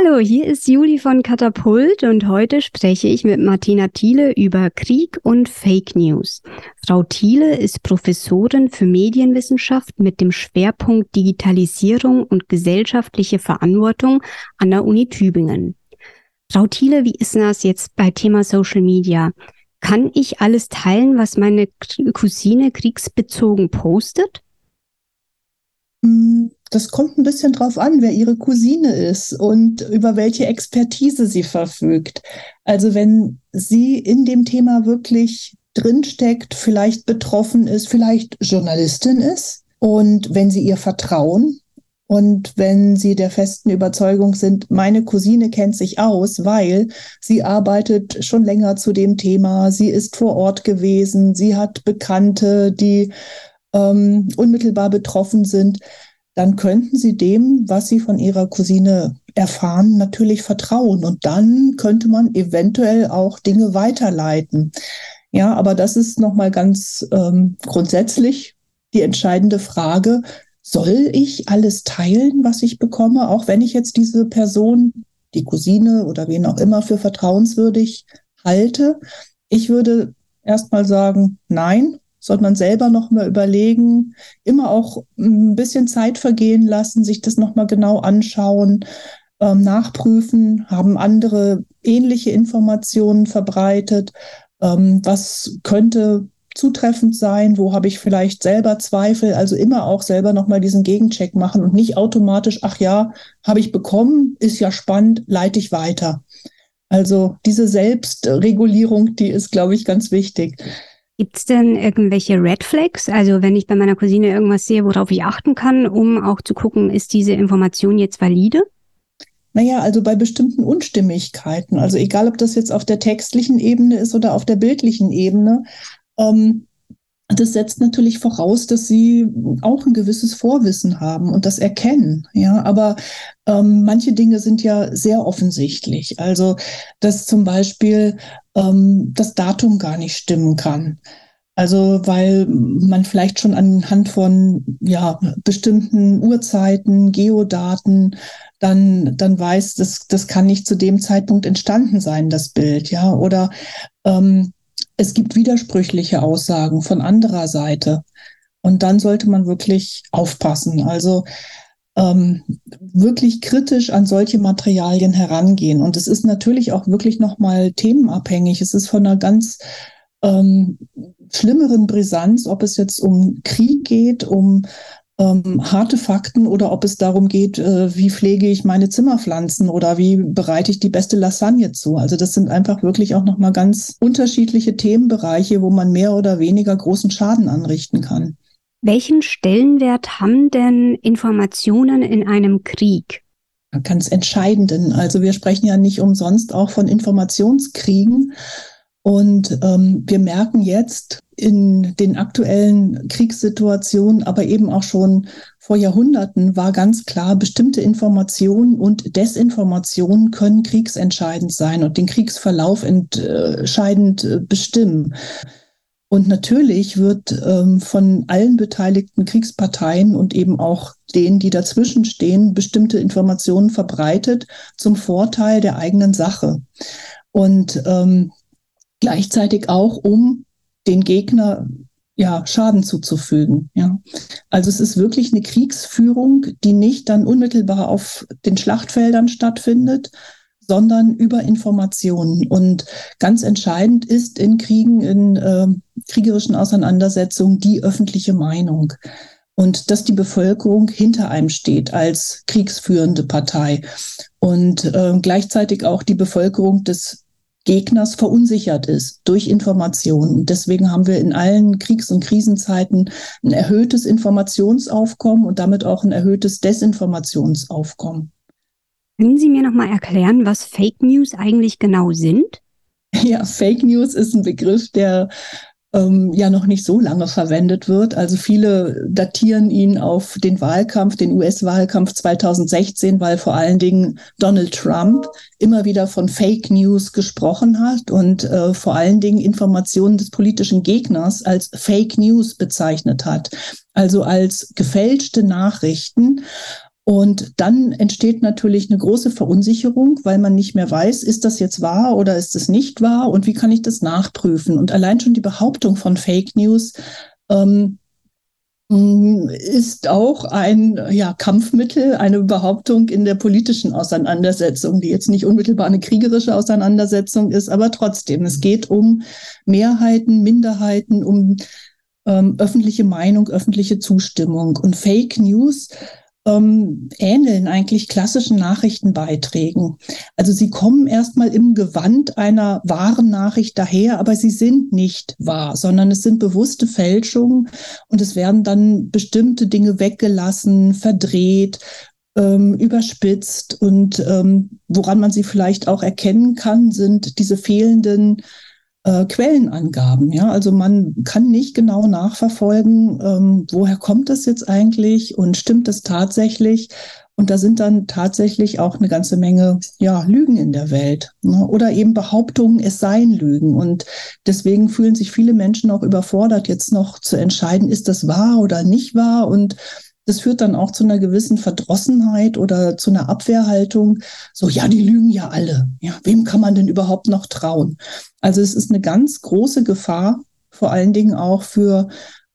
Hallo, hier ist Juli von Katapult und heute spreche ich mit Martina Thiele über Krieg und Fake News. Frau Thiele ist Professorin für Medienwissenschaft mit dem Schwerpunkt Digitalisierung und gesellschaftliche Verantwortung an der Uni Tübingen. Frau Thiele, wie ist das jetzt bei Thema Social Media? Kann ich alles teilen, was meine Cousine kriegsbezogen postet? Hm, das kommt ein bisschen drauf an, wer ihre Cousine ist und über welche Expertise sie verfügt. Also wenn sie in dem Thema wirklich drinsteckt, vielleicht betroffen ist, vielleicht Journalistin ist und wenn sie ihr vertrauen und wenn sie der festen Überzeugung sind, meine Cousine kennt sich aus, weil sie arbeitet schon länger zu dem Thema, sie ist vor Ort gewesen, sie hat Bekannte, die ähm, unmittelbar betroffen sind, dann könnten Sie dem, was Sie von Ihrer Cousine erfahren, natürlich vertrauen. Und dann könnte man eventuell auch Dinge weiterleiten. Ja, aber das ist nochmal ganz ähm, grundsätzlich die entscheidende Frage. Soll ich alles teilen, was ich bekomme, auch wenn ich jetzt diese Person, die Cousine oder wen auch immer, für vertrauenswürdig halte? Ich würde erstmal sagen, nein, sollte man selber noch mal überlegen, immer auch ein bisschen Zeit vergehen lassen, sich das noch mal genau anschauen, ähm, nachprüfen, haben andere ähnliche Informationen verbreitet, ähm, was könnte zutreffend sein, wo habe ich vielleicht selber Zweifel, also immer auch selber noch mal diesen Gegencheck machen und nicht automatisch, ach ja, habe ich bekommen, ist ja spannend, leite ich weiter. Also diese Selbstregulierung, die ist, glaube ich, ganz wichtig. Gibt es denn irgendwelche Red Flags? Also wenn ich bei meiner Cousine irgendwas sehe, worauf ich achten kann, um auch zu gucken, ist diese Information jetzt valide? Naja, also bei bestimmten Unstimmigkeiten, also egal ob das jetzt auf der textlichen Ebene ist oder auf der bildlichen Ebene, ähm, das setzt natürlich voraus, dass sie auch ein gewisses Vorwissen haben und das erkennen. Ja, aber ähm, manche Dinge sind ja sehr offensichtlich. Also, dass zum Beispiel ähm, das Datum gar nicht stimmen kann. Also, weil man vielleicht schon anhand von ja, bestimmten Uhrzeiten, Geodaten dann, dann weiß, das, das kann nicht zu dem Zeitpunkt entstanden sein, das Bild, ja. Oder ähm, es gibt widersprüchliche Aussagen von anderer Seite. Und dann sollte man wirklich aufpassen. Also ähm, wirklich kritisch an solche Materialien herangehen. Und es ist natürlich auch wirklich nochmal themenabhängig. Es ist von einer ganz ähm, schlimmeren Brisanz, ob es jetzt um Krieg geht, um ähm, harte Fakten oder ob es darum geht, äh, wie pflege ich meine Zimmerpflanzen oder wie bereite ich die beste Lasagne zu. Also das sind einfach wirklich auch nochmal ganz unterschiedliche Themenbereiche, wo man mehr oder weniger großen Schaden anrichten kann. Welchen Stellenwert haben denn Informationen in einem Krieg? Ganz entscheidenden. Also wir sprechen ja nicht umsonst auch von Informationskriegen. Und ähm, wir merken jetzt in den aktuellen Kriegssituationen, aber eben auch schon vor Jahrhunderten war ganz klar, bestimmte Informationen und Desinformationen können kriegsentscheidend sein und den Kriegsverlauf entscheidend äh, bestimmen. Und natürlich wird ähm, von allen beteiligten Kriegsparteien und eben auch denen, die dazwischen stehen, bestimmte Informationen verbreitet zum Vorteil der eigenen Sache. Und ähm, gleichzeitig auch, um den Gegner ja, Schaden zuzufügen. Ja. Also es ist wirklich eine Kriegsführung, die nicht dann unmittelbar auf den Schlachtfeldern stattfindet, sondern über Informationen. Und ganz entscheidend ist in Kriegen, in äh, kriegerischen Auseinandersetzungen die öffentliche Meinung. Und dass die Bevölkerung hinter einem steht als kriegsführende Partei. Und äh, gleichzeitig auch die Bevölkerung des Gegners verunsichert ist durch Informationen. deswegen haben wir in allen Kriegs- und Krisenzeiten ein erhöhtes Informationsaufkommen und damit auch ein erhöhtes Desinformationsaufkommen. Können Sie mir noch mal erklären, was Fake News eigentlich genau sind? Ja, Fake News ist ein Begriff, der ähm, ja noch nicht so lange verwendet wird. Also viele datieren ihn auf den Wahlkampf, den US-Wahlkampf 2016, weil vor allen Dingen Donald Trump immer wieder von Fake News gesprochen hat und äh, vor allen Dingen Informationen des politischen Gegners als Fake News bezeichnet hat, also als gefälschte Nachrichten. Und dann entsteht natürlich eine große Verunsicherung, weil man nicht mehr weiß, ist das jetzt wahr oder ist es nicht wahr und wie kann ich das nachprüfen? Und allein schon die Behauptung von Fake News ähm, ist auch ein ja, Kampfmittel, eine Behauptung in der politischen Auseinandersetzung, die jetzt nicht unmittelbar eine kriegerische Auseinandersetzung ist, aber trotzdem, es geht um Mehrheiten, Minderheiten, um ähm, öffentliche Meinung, öffentliche Zustimmung. Und Fake News ähm, ähneln eigentlich klassischen Nachrichtenbeiträgen. Also sie kommen erstmal im Gewand einer wahren Nachricht daher, aber sie sind nicht wahr, sondern es sind bewusste Fälschungen und es werden dann bestimmte Dinge weggelassen, verdreht, ähm, überspitzt und ähm, woran man sie vielleicht auch erkennen kann, sind diese fehlenden äh, Quellenangaben. Ja, also man kann nicht genau nachverfolgen, ähm, woher kommt das jetzt eigentlich und stimmt das tatsächlich? Und da sind dann tatsächlich auch eine ganze Menge ja, Lügen in der Welt ne? oder eben Behauptungen, es seien Lügen. Und deswegen fühlen sich viele Menschen auch überfordert, jetzt noch zu entscheiden, ist das wahr oder nicht wahr. Und das führt dann auch zu einer gewissen Verdrossenheit oder zu einer Abwehrhaltung. So, ja, die lügen ja alle. Ja, wem kann man denn überhaupt noch trauen? Also es ist eine ganz große Gefahr, vor allen Dingen auch für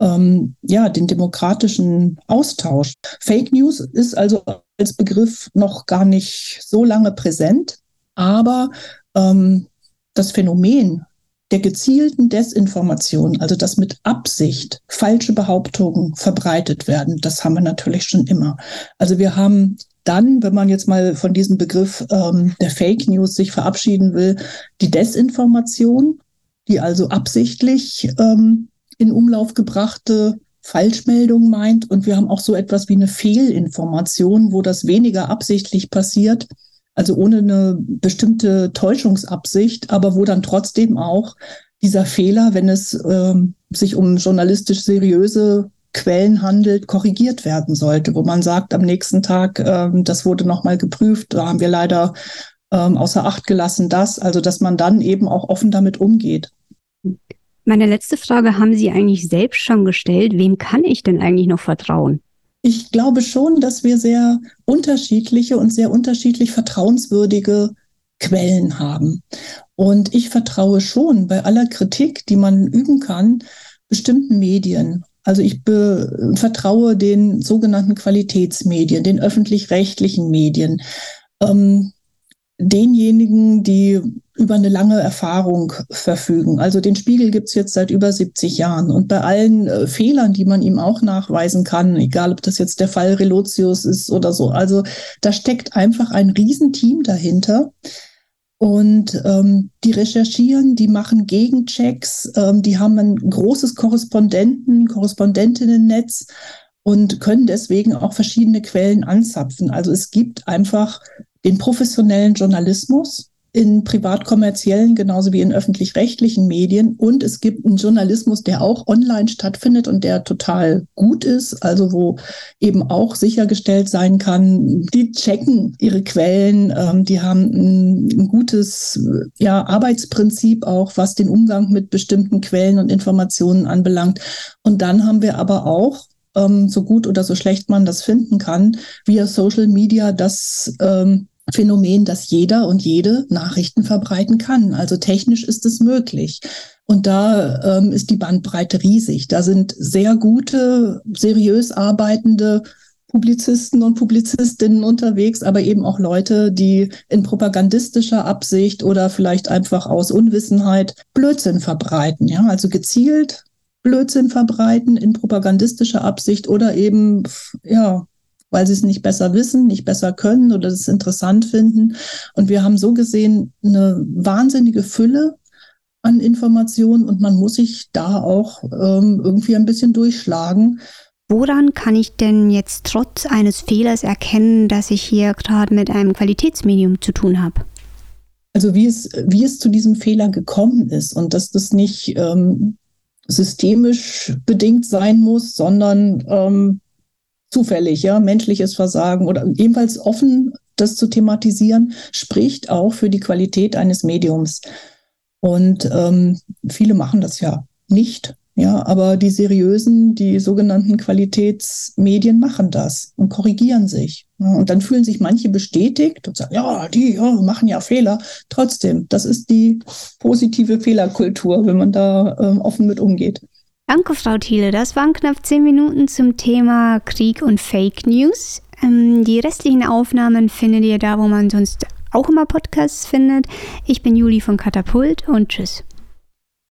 ähm, ja, den demokratischen Austausch. Fake News ist also als Begriff noch gar nicht so lange präsent, aber ähm, das Phänomen der gezielten Desinformation, also dass mit Absicht falsche Behauptungen verbreitet werden, das haben wir natürlich schon immer. Also wir haben dann, wenn man jetzt mal von diesem Begriff ähm, der Fake News sich verabschieden will, die Desinformation, die also absichtlich ähm, in Umlauf gebrachte Falschmeldung meint. Und wir haben auch so etwas wie eine Fehlinformation, wo das weniger absichtlich passiert, also ohne eine bestimmte Täuschungsabsicht, aber wo dann trotzdem auch dieser Fehler, wenn es äh, sich um journalistisch seriöse Quellen handelt, korrigiert werden sollte, wo man sagt, am nächsten Tag, ähm, das wurde nochmal geprüft, da haben wir leider ähm, außer Acht gelassen das, also dass man dann eben auch offen damit umgeht. Meine letzte Frage haben Sie eigentlich selbst schon gestellt. Wem kann ich denn eigentlich noch vertrauen? Ich glaube schon, dass wir sehr unterschiedliche und sehr unterschiedlich vertrauenswürdige Quellen haben. Und ich vertraue schon bei aller Kritik, die man üben kann, bestimmten Medien. Also ich vertraue den sogenannten Qualitätsmedien, den öffentlich-rechtlichen Medien. Ähm, denjenigen, die über eine lange Erfahrung verfügen. Also den Spiegel gibt's jetzt seit über 70 Jahren. Und bei allen äh, Fehlern, die man ihm auch nachweisen kann, egal ob das jetzt der Fall Relotius ist oder so, also da steckt einfach ein Riesenteam dahinter. Und ähm, die recherchieren, die machen Gegenchecks, ähm, die haben ein großes Korrespondenten, Korrespondentinnen-Netz und können deswegen auch verschiedene Quellen anzapfen. Also es gibt einfach den professionellen Journalismus in privat-kommerziellen genauso wie in öffentlich-rechtlichen Medien. Und es gibt einen Journalismus, der auch online stattfindet und der total gut ist, also wo eben auch sichergestellt sein kann, die checken ihre Quellen, ähm, die haben ein, ein gutes ja, Arbeitsprinzip auch, was den Umgang mit bestimmten Quellen und Informationen anbelangt. Und dann haben wir aber auch ähm, so gut oder so schlecht man das finden kann, via Social Media das ähm, Phänomen, dass jeder und jede Nachrichten verbreiten kann. Also technisch ist es möglich. Und da ähm, ist die Bandbreite riesig. Da sind sehr gute, seriös arbeitende Publizisten und Publizistinnen unterwegs, aber eben auch Leute, die in propagandistischer Absicht oder vielleicht einfach aus Unwissenheit Blödsinn verbreiten. Ja, also gezielt Blödsinn verbreiten in propagandistischer Absicht oder eben, ja, weil sie es nicht besser wissen, nicht besser können oder es interessant finden. Und wir haben so gesehen eine wahnsinnige Fülle an Informationen und man muss sich da auch ähm, irgendwie ein bisschen durchschlagen. Woran kann ich denn jetzt trotz eines Fehlers erkennen, dass ich hier gerade mit einem Qualitätsmedium zu tun habe? Also wie es, wie es zu diesem Fehler gekommen ist und dass das nicht ähm, systemisch bedingt sein muss, sondern ähm, zufällig, ja, menschliches Versagen oder ebenfalls offen, das zu thematisieren, spricht auch für die Qualität eines Mediums. Und ähm, viele machen das ja nicht. Ja, aber die seriösen, die sogenannten Qualitätsmedien machen das und korrigieren sich. Und dann fühlen sich manche bestätigt und sagen, ja, die ja, machen ja Fehler. Trotzdem, das ist die positive Fehlerkultur, wenn man da ähm, offen mit umgeht. Danke, Frau Thiele. Das waren knapp zehn Minuten zum Thema Krieg und Fake News. Ähm, die restlichen Aufnahmen findet ihr da, wo man sonst auch immer Podcasts findet. Ich bin Juli von Katapult und tschüss.